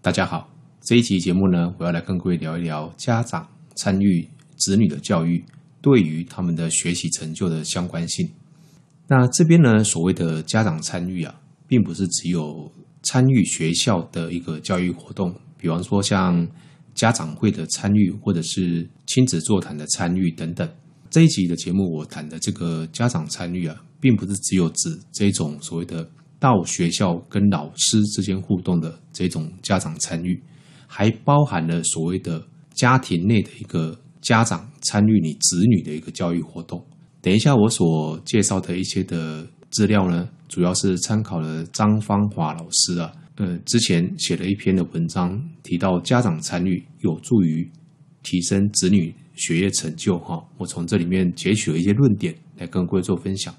大家好，这一期节目呢，我要来跟各位聊一聊家长参与子女的教育对于他们的学习成就的相关性。那这边呢，所谓的家长参与啊，并不是只有参与学校的一个教育活动，比方说像家长会的参与，或者是亲子座谈的参与等等。这一集的节目，我谈的这个家长参与啊，并不是只有指这种所谓的。到学校跟老师之间互动的这种家长参与，还包含了所谓的家庭内的一个家长参与你子女的一个教育活动。等一下，我所介绍的一些的资料呢，主要是参考了张芳华老师啊，呃，之前写了一篇的文章，提到家长参与有助于提升子女学业成就哈。我从这里面截取了一些论点来跟各位做分享。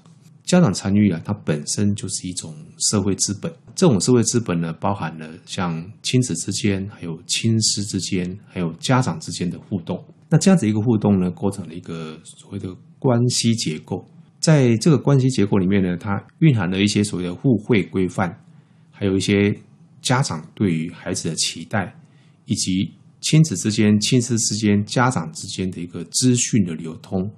家长参与啊，它本身就是一种社会资本。这种社会资本呢，包含了像亲子之间、还有亲师之间、还有家长之间的互动。那这样子一个互动呢，构成了一个所谓的关系结构。在这个关系结构里面呢，它蕴含了一些所谓的互惠规范，还有一些家长对于孩子的期待，以及亲子之间、亲师之间、家长之间的一个资讯的流通。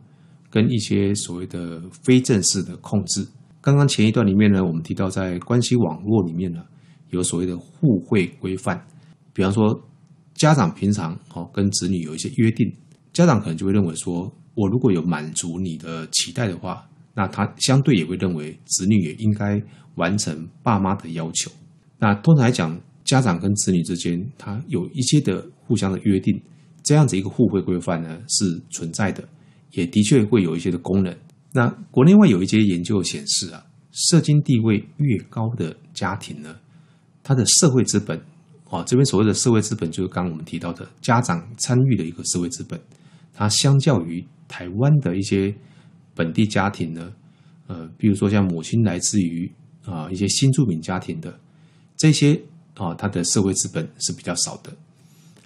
跟一些所谓的非正式的控制。刚刚前一段里面呢，我们提到在关系网络里面呢，有所谓的互惠规范。比方说，家长平常哦跟子女有一些约定，家长可能就会认为说，我如果有满足你的期待的话，那他相对也会认为子女也应该完成爸妈的要求。那通常来讲，家长跟子女之间，他有一些的互相的约定，这样子一个互惠规范呢是存在的。也的确会有一些的功能。那国内外有一些研究显示啊，社经地位越高的家庭呢，它的社会资本，哦，这边所谓的社会资本就是刚刚我们提到的家长参与的一个社会资本，它相较于台湾的一些本地家庭呢，呃，比如说像母亲来自于啊一些新住民家庭的这些啊，它的社会资本是比较少的，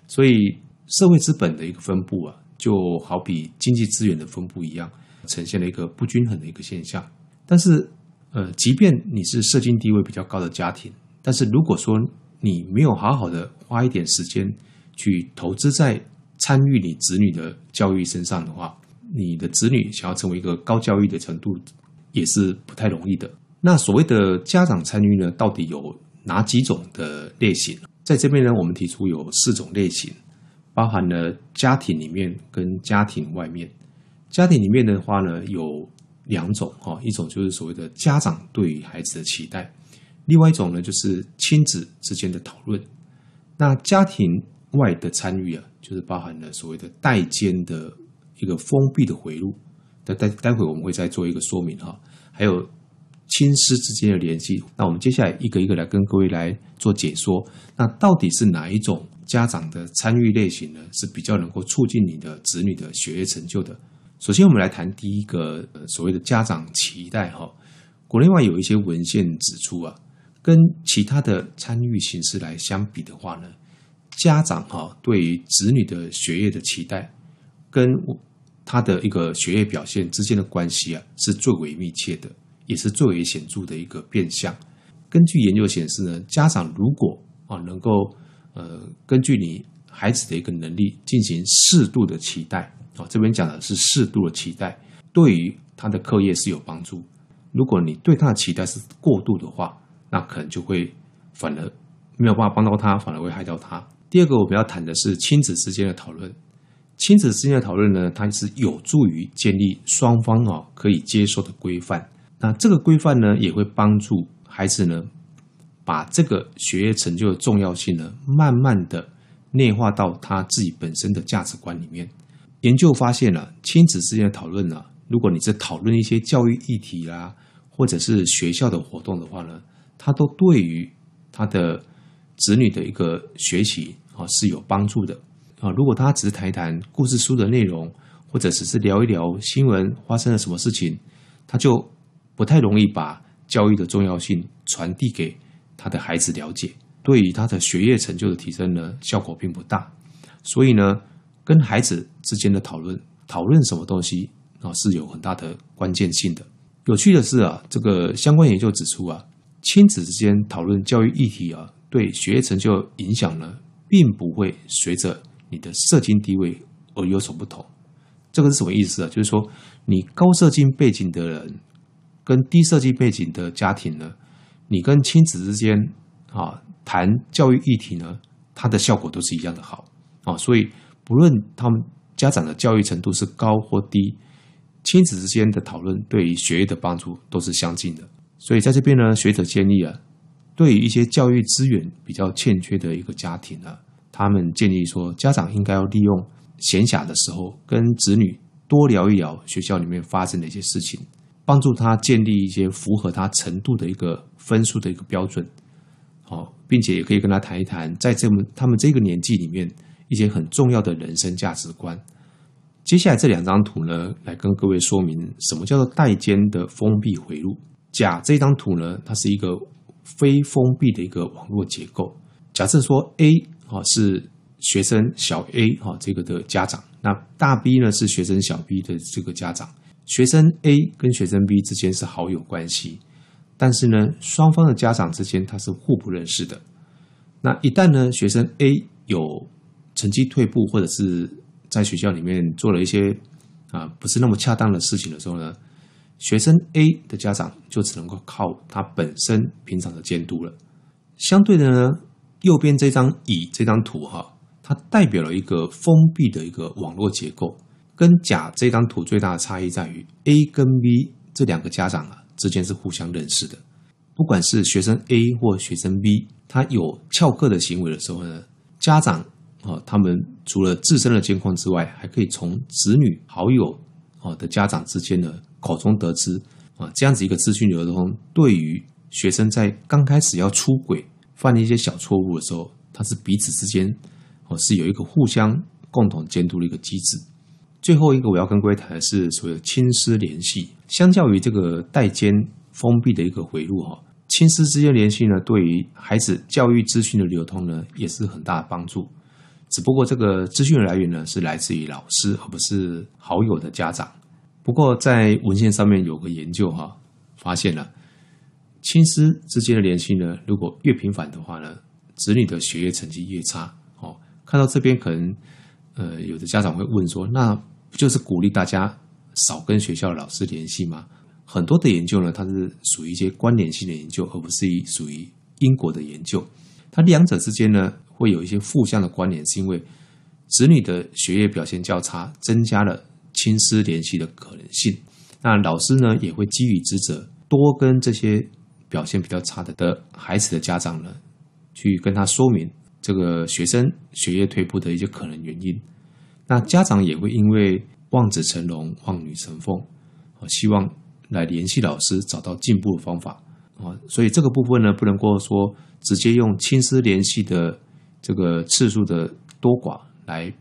所以社会资本的一个分布啊。就好比经济资源的分布一样，呈现了一个不均衡的一个现象。但是，呃，即便你是社经地位比较高的家庭，但是如果说你没有好好的花一点时间去投资在参与你子女的教育身上的话，你的子女想要成为一个高教育的程度也是不太容易的。那所谓的家长参与呢，到底有哪几种的类型？在这边呢，我们提出有四种类型。包含了家庭里面跟家庭外面，家庭里面的话呢有两种哈，一种就是所谓的家长对孩子的期待，另外一种呢就是亲子之间的讨论。那家庭外的参与啊，就是包含了所谓的代间的一个封闭的回路。待待待会我们会再做一个说明哈，还有亲师之间的联系。那我们接下来一个一个来跟各位来做解说。那到底是哪一种？家长的参与类型呢是比较能够促进你的子女的学业成就的。首先，我们来谈第一个所谓的家长期待哈。国内外有一些文献指出啊，跟其他的参与形式来相比的话呢，家长哈对于子女的学业的期待，跟他的一个学业表现之间的关系啊，是最为密切的，也是最为显著的一个变相。根据研究显示呢，家长如果啊能够呃，根据你孩子的一个能力进行适度的期待啊，这边讲的是适度的期待，对于他的课业是有帮助。如果你对他的期待是过度的话，那可能就会反而没有办法帮到他，反而会害到他。第二个我们要谈的是亲子之间的讨论。亲子之间的讨论呢，它是有助于建立双方啊可以接受的规范。那这个规范呢，也会帮助孩子呢。把这个学业成就的重要性呢，慢慢的内化到他自己本身的价值观里面。研究发现了，亲子之间的讨论呢，如果你是讨论一些教育议题啦，或者是学校的活动的话呢，它都对于他的子女的一个学习啊是有帮助的啊。如果他只是谈一谈故事书的内容，或者只是聊一聊新闻发生了什么事情，他就不太容易把教育的重要性传递给。他的孩子了解，对于他的学业成就的提升呢，效果并不大。所以呢，跟孩子之间的讨论，讨论什么东西啊，是有很大的关键性的。有趣的是啊，这个相关研究指出啊，亲子之间讨论教育议题啊，对学业成就影响呢，并不会随着你的社经地位而有所不同。这个是什么意思啊？就是说，你高社经背景的人跟低社经背景的家庭呢，你跟亲子之间啊谈教育议题呢，它的效果都是一样的好啊。所以，不论他们家长的教育程度是高或低，亲子之间的讨论对于学业的帮助都是相近的。所以，在这边呢，学者建议啊。对于一些教育资源比较欠缺的一个家庭呢，他们建议说，家长应该要利用闲暇的时候，跟子女多聊一聊学校里面发生的一些事情，帮助他建立一些符合他程度的一个分数的一个标准。好，并且也可以跟他谈一谈，在这么他们这个年纪里面一些很重要的人生价值观。接下来这两张图呢，来跟各位说明什么叫做代间的封闭回路。甲这张图呢，它是一个。非封闭的一个网络结构。假设说 A 啊是学生小 A 哈这个的家长，那大 B 呢是学生小 B 的这个家长。学生 A 跟学生 B 之间是好友关系，但是呢双方的家长之间他是互不认识的。那一旦呢学生 A 有成绩退步，或者是在学校里面做了一些啊不是那么恰当的事情的时候呢？学生 A 的家长就只能够靠他本身平常的监督了。相对的呢，右边这张乙这张图哈，它代表了一个封闭的一个网络结构。跟甲这张图最大的差异在于，A 跟 B 这两个家长啊之间是互相认识的。不管是学生 A 或学生 B，他有翘课的行为的时候呢，家长啊他们除了自身的监控之外，还可以从子女好友啊的家长之间呢。口中得知啊，这样子一个资讯流通，对于学生在刚开始要出轨、犯一些小错误的时候，他是彼此之间哦是有一个互相共同监督的一个机制。最后一个我要跟各位谈的是所谓的亲师联系。相较于这个代间封闭的一个回路哈，亲师之间联系呢，对于孩子教育资讯的流通呢，也是很大的帮助。只不过这个资讯的来源呢，是来自于老师，而不是好友的家长。不过，在文献上面有个研究哈，发现了亲师之间的联系呢，如果越频繁的话呢，子女的学业成绩越差。哦，看到这边可能，呃，有的家长会问说，那就是鼓励大家少跟学校的老师联系吗？很多的研究呢，它是属于一些关联性的研究，而不是属于因果的研究。它两者之间呢，会有一些负向的关联，是因为子女的学业表现较差，增加了。亲师联系的可能性，那老师呢也会基于职责，多跟这些表现比较差的的孩子的家长呢，去跟他说明这个学生学业退步的一些可能原因。那家长也会因为望子成龙、望女成凤，啊，希望来联系老师，找到进步的方法啊。所以这个部分呢，不能够说直接用亲师联系的这个次数的多寡来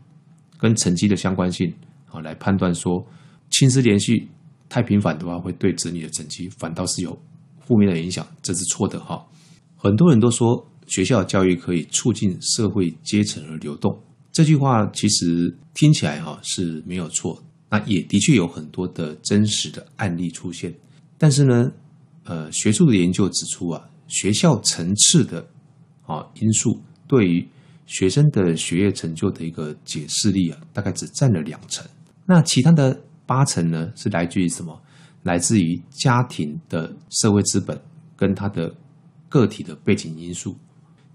跟成绩的相关性。啊来判断说，亲师联系太频繁的话，会对子女的成绩反倒是有负面的影响，这是错的哈。很多人都说学校教育可以促进社会阶层的流动，这句话其实听起来哈是没有错，那也的确有很多的真实的案例出现。但是呢，呃，学术的研究指出啊，学校层次的啊因素对于学生的学业成就的一个解释力啊，大概只占了两成。那其他的八成呢，是来自于什么？来自于家庭的社会资本跟他的个体的背景因素。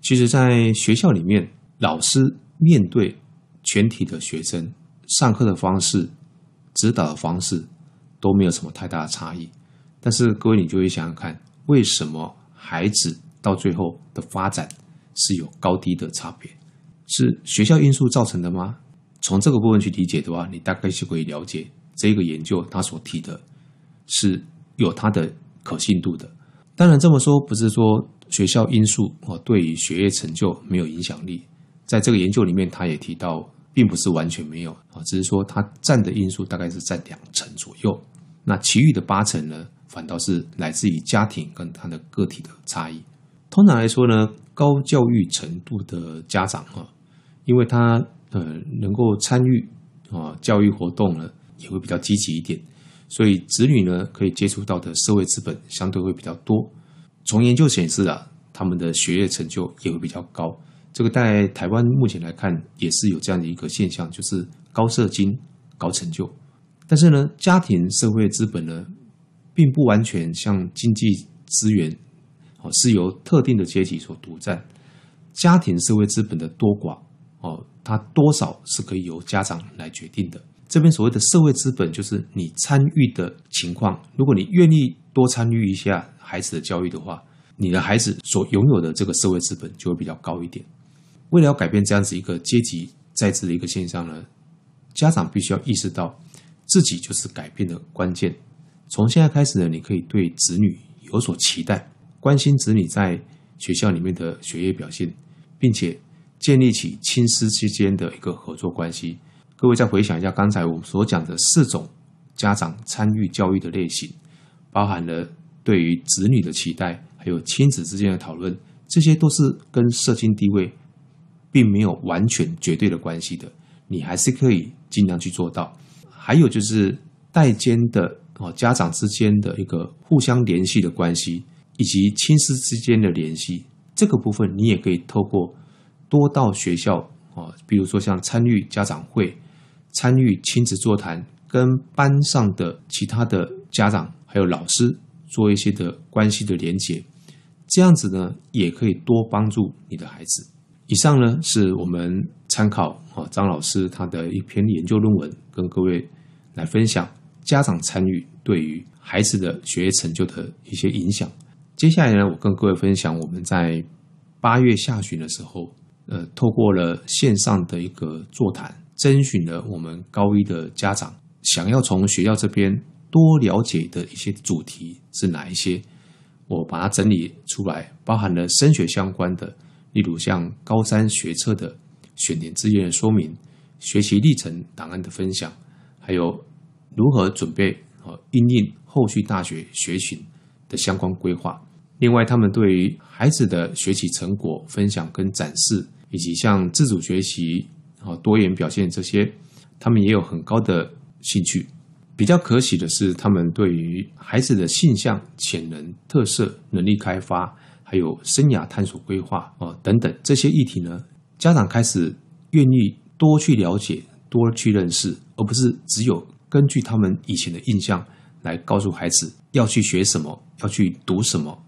其实，在学校里面，老师面对全体的学生，上课的方式、指导的方式都没有什么太大的差异。但是，各位你就会想想看，为什么孩子到最后的发展是有高低的差别？是学校因素造成的吗？从这个部分去理解的话，你大概是可以了解这个研究它所提的，是有它的可信度的。当然这么说不是说学校因素哦对于学业成就没有影响力，在这个研究里面，他也提到，并不是完全没有啊，只是说它占的因素大概是在两成左右。那其余的八成呢，反倒是来自于家庭跟他的个体的差异。通常来说呢，高教育程度的家长啊，因为他。呃，能够参与啊教育活动呢，也会比较积极一点，所以子女呢可以接触到的社会资本相对会比较多。从研究显示啊，他们的学业成就也会比较高。这个在台湾目前来看，也是有这样的一个现象，就是高射金、高成就。但是呢，家庭社会资本呢，并不完全像经济资源哦，是由特定的阶级所独占。家庭社会资本的多寡哦，它多少是可以由家长来决定的。这边所谓的社会资本，就是你参与的情况。如果你愿意多参与一下孩子的教育的话，你的孩子所拥有的这个社会资本就会比较高一点。为了要改变这样子一个阶级在制的一个现象呢，家长必须要意识到自己就是改变的关键。从现在开始呢，你可以对子女有所期待，关心子女在学校里面的学业表现，并且建立起亲师之间的一个合作关系。各位再回想一下刚才我们所讲的四种家长参与教育的类型，包含了对于子女的期待，还有亲子之间的讨论，这些都是跟社经地位。并没有完全绝对的关系的，你还是可以尽量去做到。还有就是代间的哦，家长之间的一个互相联系的关系，以及亲师之间的联系，这个部分你也可以透过多到学校哦，比如说像参与家长会、参与亲子座谈，跟班上的其他的家长还有老师做一些的关系的连结，这样子呢，也可以多帮助你的孩子。以上呢是我们参考啊张老师他的一篇研究论文，跟各位来分享家长参与对于孩子的学业成就的一些影响。接下来呢，我跟各位分享我们在八月下旬的时候，呃，透过了线上的一个座谈，征询了我们高一的家长想要从学校这边多了解的一些主题是哪一些，我把它整理出来，包含了升学相关的。例如像高三学测的选填志愿说明、学习历程档案的分享，还有如何准备和应应后续大学学群的相关规划。另外，他们对于孩子的学习成果分享跟展示，以及像自主学习、和多元表现这些，他们也有很高的兴趣。比较可喜的是，他们对于孩子的性向、潜能、特色、能力开发。还有生涯探索规划哦等等这些议题呢，家长开始愿意多去了解、多去认识，而不是只有根据他们以前的印象来告诉孩子要去学什么、要去读什么、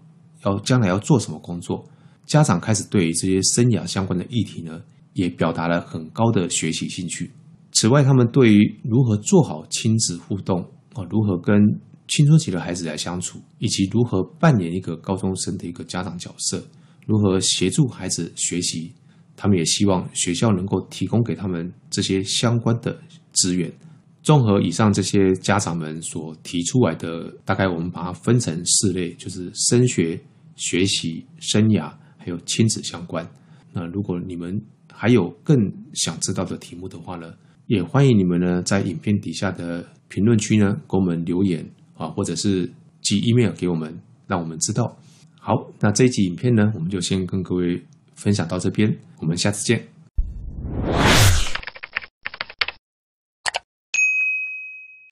要将来要做什么工作。家长开始对于这些生涯相关的议题呢，也表达了很高的学习兴趣。此外，他们对于如何做好亲子互动啊，如何跟青春期的孩子来相处，以及如何扮演一个高中生的一个家长角色，如何协助孩子学习，他们也希望学校能够提供给他们这些相关的资源。综合以上这些家长们所提出来的，大概我们把它分成四类，就是升学、学习、生涯，还有亲子相关。那如果你们还有更想知道的题目的话呢，也欢迎你们呢在影片底下的评论区呢给我们留言。啊，或者是寄 email 给我们，让我们知道。好，那这一集影片呢，我们就先跟各位分享到这边，我们下次见。